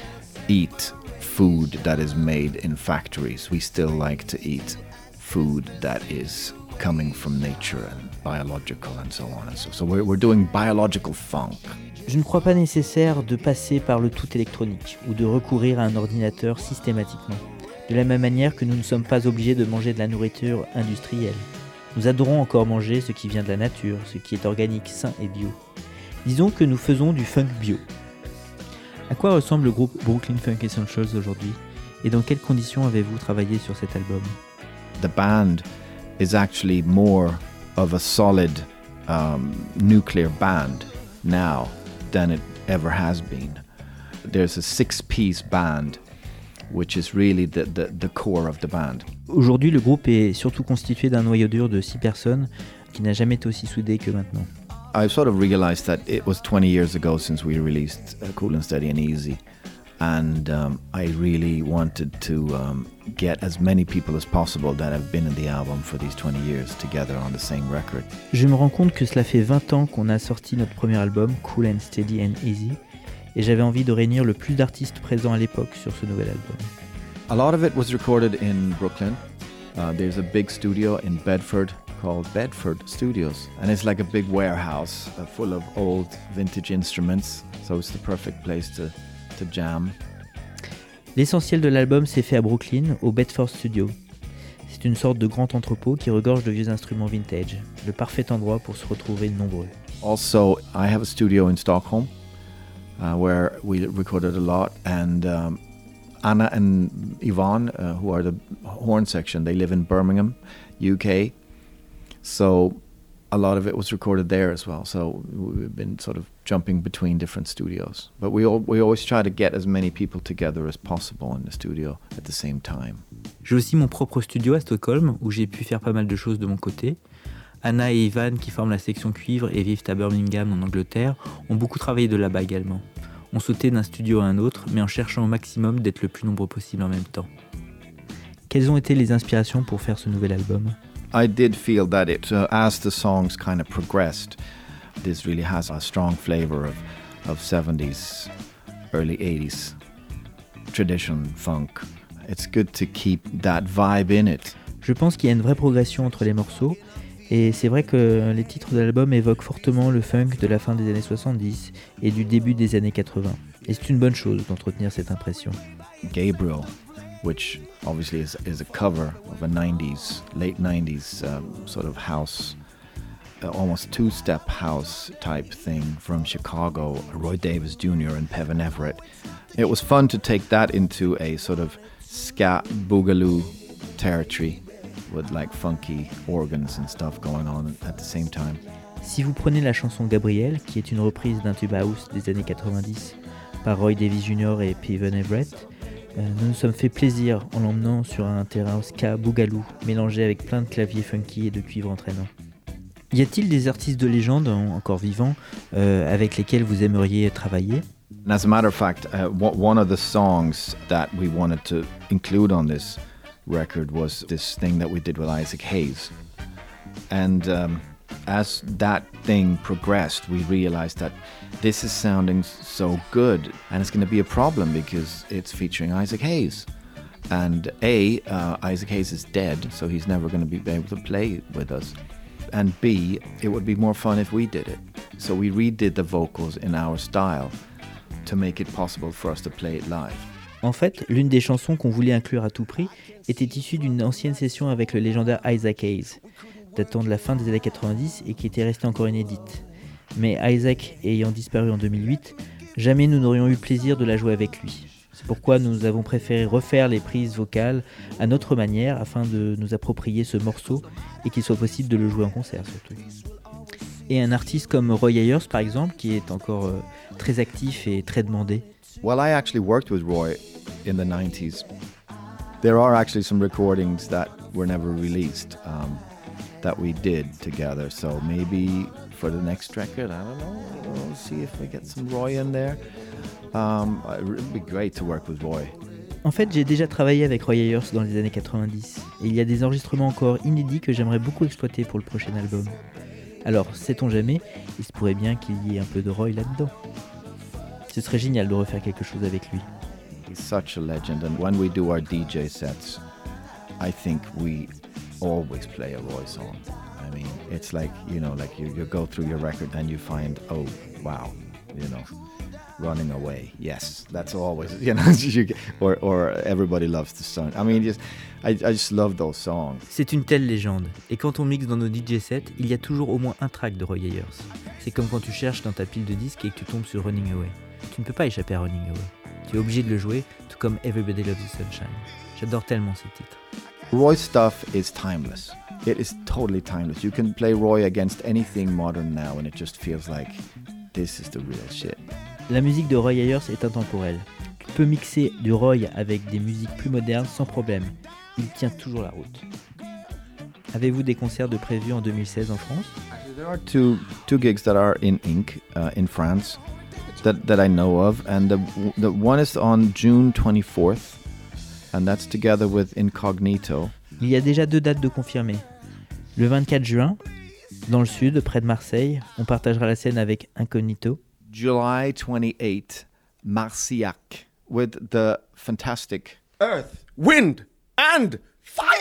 eat food that is made in factories we still like to eat food that is coming from nature and biological and so on and so we're doing biological funk Je ne crois pas nécessaire de passer par le tout électronique ou de recourir à un ordinateur systématiquement. De la même manière que nous ne sommes pas obligés de manger de la nourriture industrielle. Nous adorons encore manger ce qui vient de la nature, ce qui est organique, sain et bio. Disons que nous faisons du funk bio. À quoi ressemble le groupe Brooklyn Funk Essentials aujourd'hui Et dans quelles conditions avez-vous travaillé sur cet album? The band is actually more of a solid um, nuclear band now than it ever has been. There's a six piece band, which is really the, the, the core of the band. Aujourd'hui, le groupe est surtout constitué d'un noyau dur de 6 personnes qui n'a jamais été aussi soudé que maintenant. I sort of realized that it was 20 years ago since we released uh, Cool and Steady and Easy. And um, I really wanted to um, get as many people as possible that have been in the album for these 20 years together on the same record. Je me rends compte que cela fait 20 ans qu'on a sorti notre premier album, Cool and Steady and Easy, et j'avais envie de réunir le plus d'artistes présents à l'époque sur ce nouvel album. A lot of it was recorded in Brooklyn. Uh, there's a big studio in Bedford called Bedford Studios, and it's like a big warehouse uh, full of old vintage instruments. So it's the perfect place to, to jam. L'essentiel de l'album s'est fait à Brooklyn, au Bedford Studio. C'est une sorte de grand entrepôt qui regorge de vieux instruments vintage, le parfait endroit pour se retrouver nombreux. Also, I have a studio in Stockholm uh, where we recorded a lot, and um, Anna and Yvonne, uh, who are the horn section, they live in Birmingham, UK. So a lot of it was recorded there as well. So we've been sort of jumping between different studios. But we, al- we always try to get as many people together as possible in the studio at the same time. J'ai aussi mon propre studio à Stockholm où j'ai pu faire pas mal de choses de mon côté. Anna et Ivan, qui forment la section cuivre et vivent à Birmingham en Angleterre, ont beaucoup travaillé de là-bas également. On sautait d'un studio à un autre, mais en cherchant au maximum d'être le plus nombreux possible en même temps. Quelles ont été les inspirations pour faire ce nouvel album? I did feel that it, uh, as the songs kind of progressed, this really has a strong flavor of, of 70s, early 80s tradition funk. It's good to keep that vibe in it. Je pense qu'il y a une vraie progression entre les morceaux, et c'est vrai que les titres de l'album évoquent fortement le funk de la fin des années 70 et du début des années 80. Et c'est une bonne chose d'entretenir cette impression. Gabriel, which obviously is, is a cover of a 90s, late 90s um, sort of house, uh, almost two step house type thing from Chicago, Roy Davis Jr. and Pevin Everett. It was fun to take that into a sort of scat boogaloo territory with like funky organs and stuff going on at the same time. Si vous prenez la chanson Gabriel, qui est une reprise d'un tube house des années 90 par Roy Davis Jr. et Peven Everett, nous nous sommes fait plaisir en l'emmenant sur un terrain ska boogaloo mélangé avec plein de claviers funky et de cuivre entraînant. Y a-t-il des artistes de légende en- encore vivants euh, avec lesquels vous aimeriez travailler? As a matter of fact, uh, one of the songs that we wanted to include on this record was this thing that we did with Isaac Hayes. Um, as that thing progressed, we realized that this is sounding so good, and it's going to be a problem because it's featuring Isaac Hayes. And A, uh, Isaac Hayes is dead, so he's never going to be able to play with us. And B, it would be more fun if we did it. So we redid the vocals in our style to make it possible for us to play it live. En fait, l'une des chansons qu'on voulait inclure à tout prix était issue d'une ancienne session avec le légendaire Isaac Hayes, datant de la fin des années 90 et qui était restée encore inédite. Mais Isaac ayant disparu en 2008, jamais nous n'aurions eu le plaisir de la jouer avec lui. C'est pourquoi nous avons préféré refaire les prises vocales à notre manière afin de nous approprier ce morceau et qu'il soit possible de le jouer en concert surtout. Et un artiste comme Roy Ayers par exemple, qui est encore euh, très actif et très demandé. Well, I actually worked with Roy in the 90s. There are actually some recordings that were never released um, that we did together. So maybe for the next record, I don't know, we'll see if we get some Roy in there. Um, be great to work with Roy. En fait, j'ai déjà travaillé avec Roy Ayers dans les années 90, et il y a des enregistrements encore inédits que j'aimerais beaucoup exploiter pour le prochain album. Alors, sait-on jamais, il se pourrait bien qu'il y ait un peu de Roy là-dedans. Ce serait génial de refaire quelque chose avec lui. He's such a legend, and when we do our DJ sets, I think we always play a. I mean, it's like you know, like you, go through your record and you find, oh wow, you know, running away. Yes, that's always you know, or everybody loves the sun. I mean, just I, I just love those songs. C'est une telle légende, et quand on mixe dans nos DJ sets, il y a toujours au moins un track de Roy Ayers. C'est comme quand tu cherches dans ta pile de disques et que tu tombes sur Running Away. Tu ne peux pas échapper à Running Away. Tu es obligé de le jouer, tout comme Everybody Loves the Sunshine. J'adore tellement ce titre. Roy stuff is timeless. It is totally timeless. You can play Roy against anything modern now, and it just feels like this is the real shit. La musique de Roy Ayers est intemporelle. Tu peux mixer du Roy avec des musiques plus modernes sans problème. Il tient toujours la route. Avez-vous des concerts de prévus en 2016 en France? There are two two gigs that are in ink uh, in France that that I know of, and the the one is on June 24th, and that's together with Incognito. Il y a déjà deux dates de confirmées. Le 24 juin, dans le sud, près de Marseille, on partagera la scène avec Incognito. July 28th, Marciac, with the fantastic Earth, wind, and fire!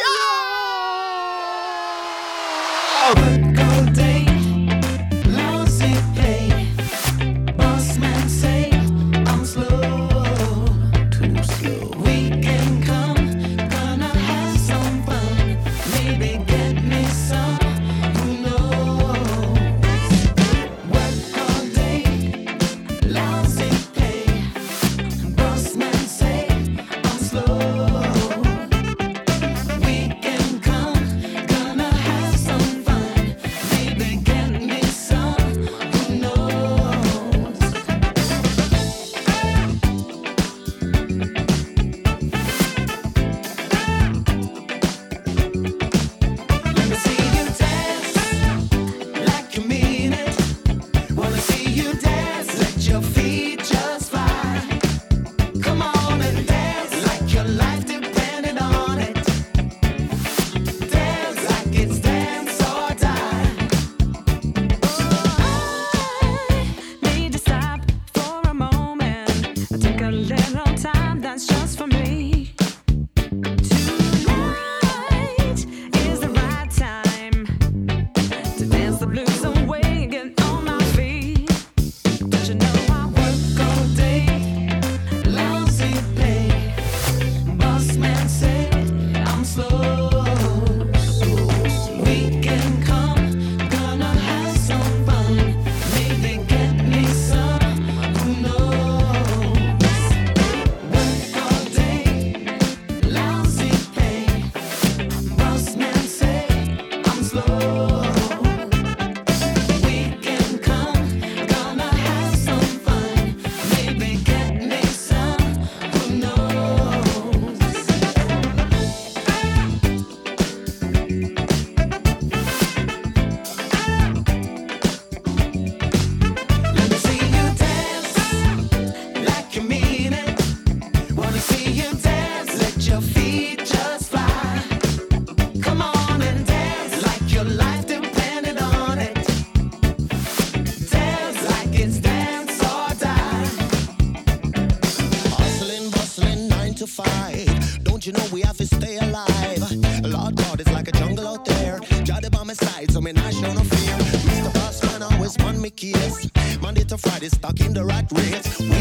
Case. Monday to Friday, stuck in the rat race.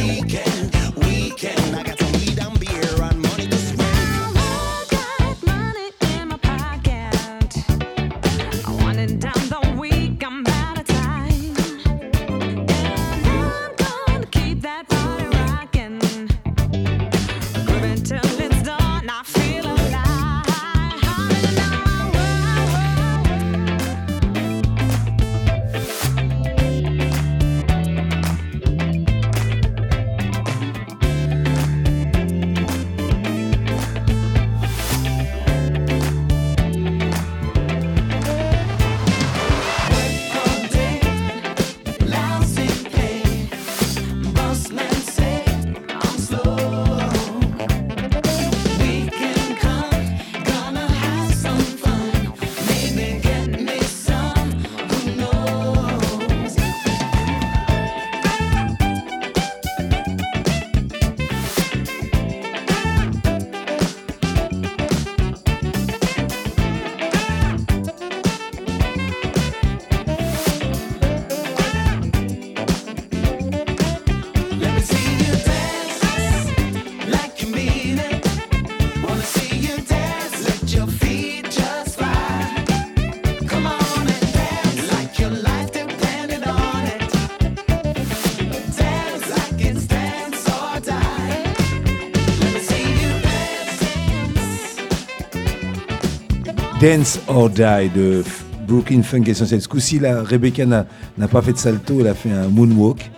Dance or Die de Brooklyn Funk Essential. Ce coup-ci, Rebecca n'a pas fait de salto, elle a fait un moonwalk.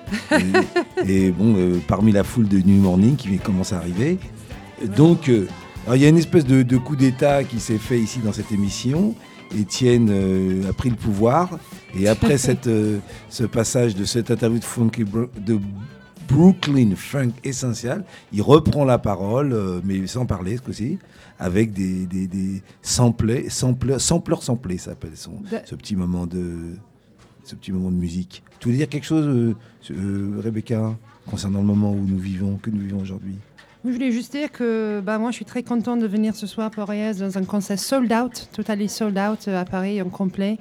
et, et bon, euh, parmi la foule de New Morning qui commence à arriver. Donc, euh, il y a une espèce de, de coup d'État qui s'est fait ici dans cette émission. Étienne euh, a pris le pouvoir. Et après cette, euh, ce passage de cette interview de, Funky Bro- de Brooklyn Funk Essential, il reprend la parole, euh, mais sans parler ce coup-ci, avec des, des, des samplés, sampleurs, sampleurs samplés, ça s'appelle son, ce petit moment de ce petit moment de musique. Tu voulais dire quelque chose, euh, euh, Rebecca, concernant le moment où nous vivons, que nous vivons aujourd'hui? Je voulais juste dire que bah, moi, je suis très contente de venir ce soir pour Reyes dans un concert sold out, totalement sold out à Paris, en complet.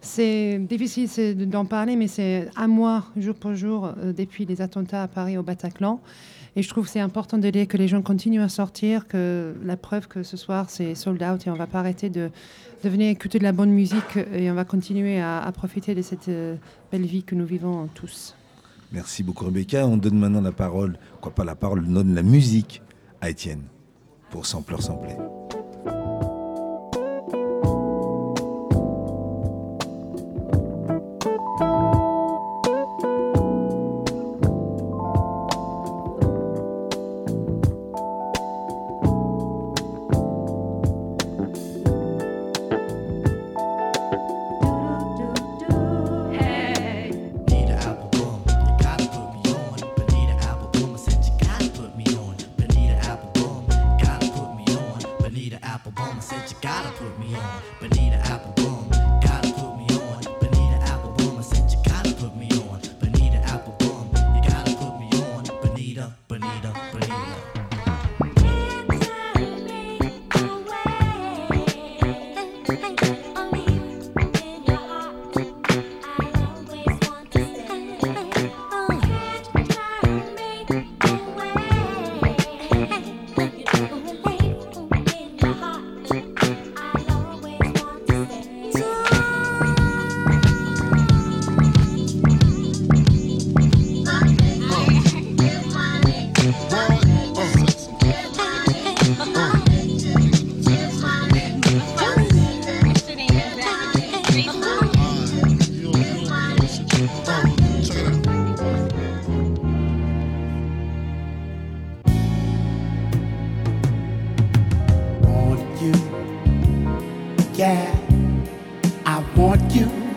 C'est difficile d'en parler, mais c'est un mois, jour pour jour, euh, depuis les attentats à Paris au Bataclan. Et je trouve que c'est important de dire que les gens continuent à sortir, que la preuve que ce soir, c'est sold out et on ne va pas arrêter de, venir écouter de la bonne musique et on va continuer à, à profiter de cette euh, belle vie que nous vivons tous. Merci beaucoup, Rebecca. On donne maintenant la parole, quoi pas la parole, on donne la musique à Étienne pour Sampleur Sampler. You.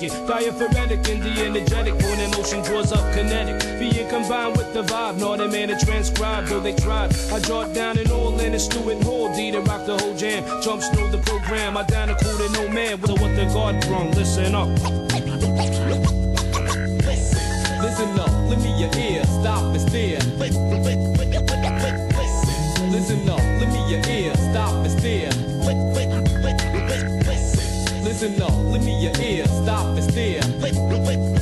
Fire Diaphoretic and the energetic, born emotion draws up kinetic. Being combined with the vibe, not a man to transcribe, though they tried. I jot down and all in a Stuart Hall, D to rock the whole jam. Jumps through the program, I down a cool to no man, with what the guard from, Listen up. Listen, listen up, lend me your ear, stop and stare. Listen up, lend me your ear, stop Listen up, lend me your ear, stop and stare.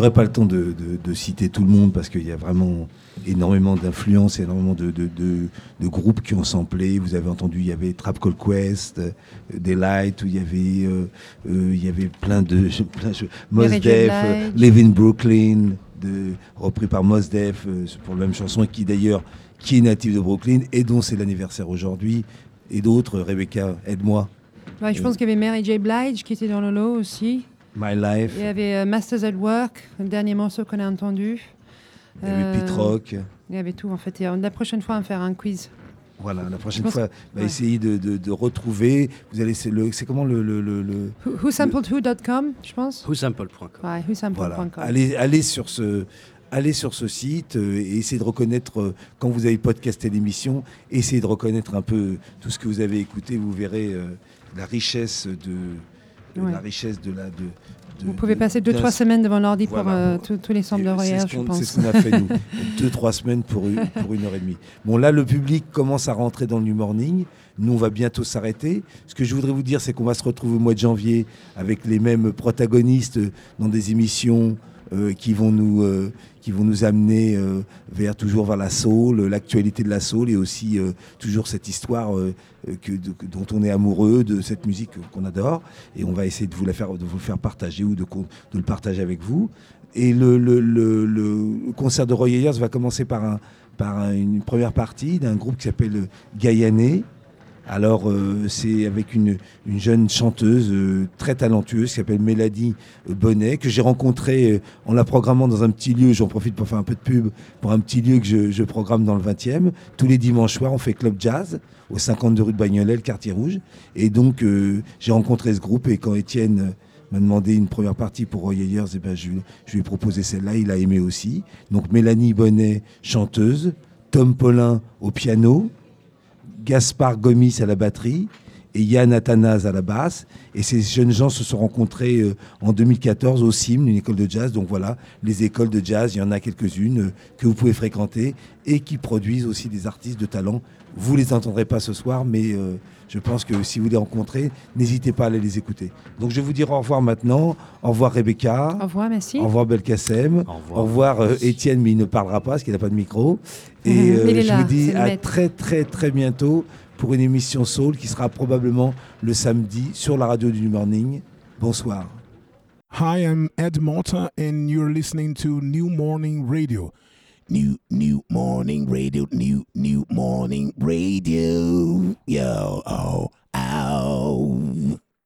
J'aurais pas le temps de, de- de citer tout le monde parce qu'il y a vraiment énormément d'influences, énormément de, groupes qui ont samplé. Vous avez entendu, il y avait Trap Call Quest, euh, Daylight, où il y avait, euh, euh, il y avait plein de, plein de Mos. Def, euh. Live in Brooklyn, repris par Mos Def pour la même chanson, qui d'ailleurs qui est natif de Brooklyn et dont c'est l'anniversaire aujourd'hui. Et d'autres, Rebecca, aide-moi. Ouais, je pense qu'il y avait Mary J. Blige qui était dans le lot aussi. My Life, Il y avait euh, Masters at Work, le dernier morceau qu'on a entendu. il y avait Euh, Pete Rock. Il y avait tout en fait. Et euh, la prochaine fois, on va faire un quiz. Voilà, la prochaine fois, que- va ouais. essayer de, de- de retrouver. Vous allez, c'est le, c'est comment le, le, le- le- Who, whosampledwho.com, je pense? Whosample.com. Ouais, whosample.com. voilà. Allez, allez sur ce, allez sur ce site euh, et essayez de reconnaître euh, quand vous avez podcasté l'émission, essayez de reconnaître un peu tout ce que vous avez écouté. Vous verrez euh, la richesse de, Ouais. la richesse de la. De, de- Vous pouvez de- passer deux, d'un- trois semaines devant l'ordi pour euh, tous- tous les centres de ce je pense. c'est ce qu'on a fait, nous. Deux, trois semaines pour une, pour une heure et demie. Bon, là, le public commence à rentrer dans le New Morning. Nous, on va bientôt s'arrêter. Ce que je voudrais vous dire, c'est qu'on va se retrouver au mois de janvier avec les mêmes protagonistes dans des émissions euh, qui, vont nous, euh, qui vont nous amener euh, vers, toujours vers la soul, l'actualité de la soul et aussi euh, toujours cette histoire euh, euh, dont on est amoureux, de cette musique qu'on adore. Et on va essayer de vous, la faire, de vous le faire partager ou de, de le partager avec vous. Et le, le- le- concert de Roy Ayers va commencer par, un, par un- une première partie d'un groupe qui s'appelle Gaillané. Alors, euh, c'est avec une, une jeune chanteuse euh, très talentueuse qui s'appelle Mélanie Bonnet, que j'ai rencontrée euh, en la programmant dans un petit lieu. J'en profite pour faire un peu de pub pour un petit lieu que je, programme dans le 20e. Tous les dimanches soirs, on fait club jazz au 52 rue de Bagnolet, le quartier rouge. Et donc, j'ai rencontré ce groupe et quand Étienne m'a demandé une première partie pour Roy eh ben, je, je lui ai proposé celle-là. Il a aimé aussi. Donc, Mélanie Bonnet, chanteuse. Tom Paulin au piano. Gaspard Gomis à la batterie et Yann Athanase à la basse. Et ces jeunes gens se sont rencontrés euh, en 2014 au CIM, une école de jazz. Donc voilà, les écoles de jazz, il y en a quelques-unes euh, que vous pouvez fréquenter et qui produisent aussi des artistes de talent. Vous les entendrez pas ce soir, mais euh, je pense que si vous les rencontrez, n'hésitez pas à aller les écouter. Donc je vais vous dire au revoir maintenant. Au revoir Rebecca. Au revoir, merci. Au revoir Belkacem. Au revoir, euh, Étienne, mais il ne parlera pas parce qu'il n'a pas de micro. Et Mhm, euh, je là, vous dis à très très très bientôt pour une émission Soul qui sera probablement le samedi sur la radio du New Morning. Bonsoir. Hi, I'm Ed Malta, and you're listening to New Morning Radio. new new morning radio new new morning radio. Yo oh ow.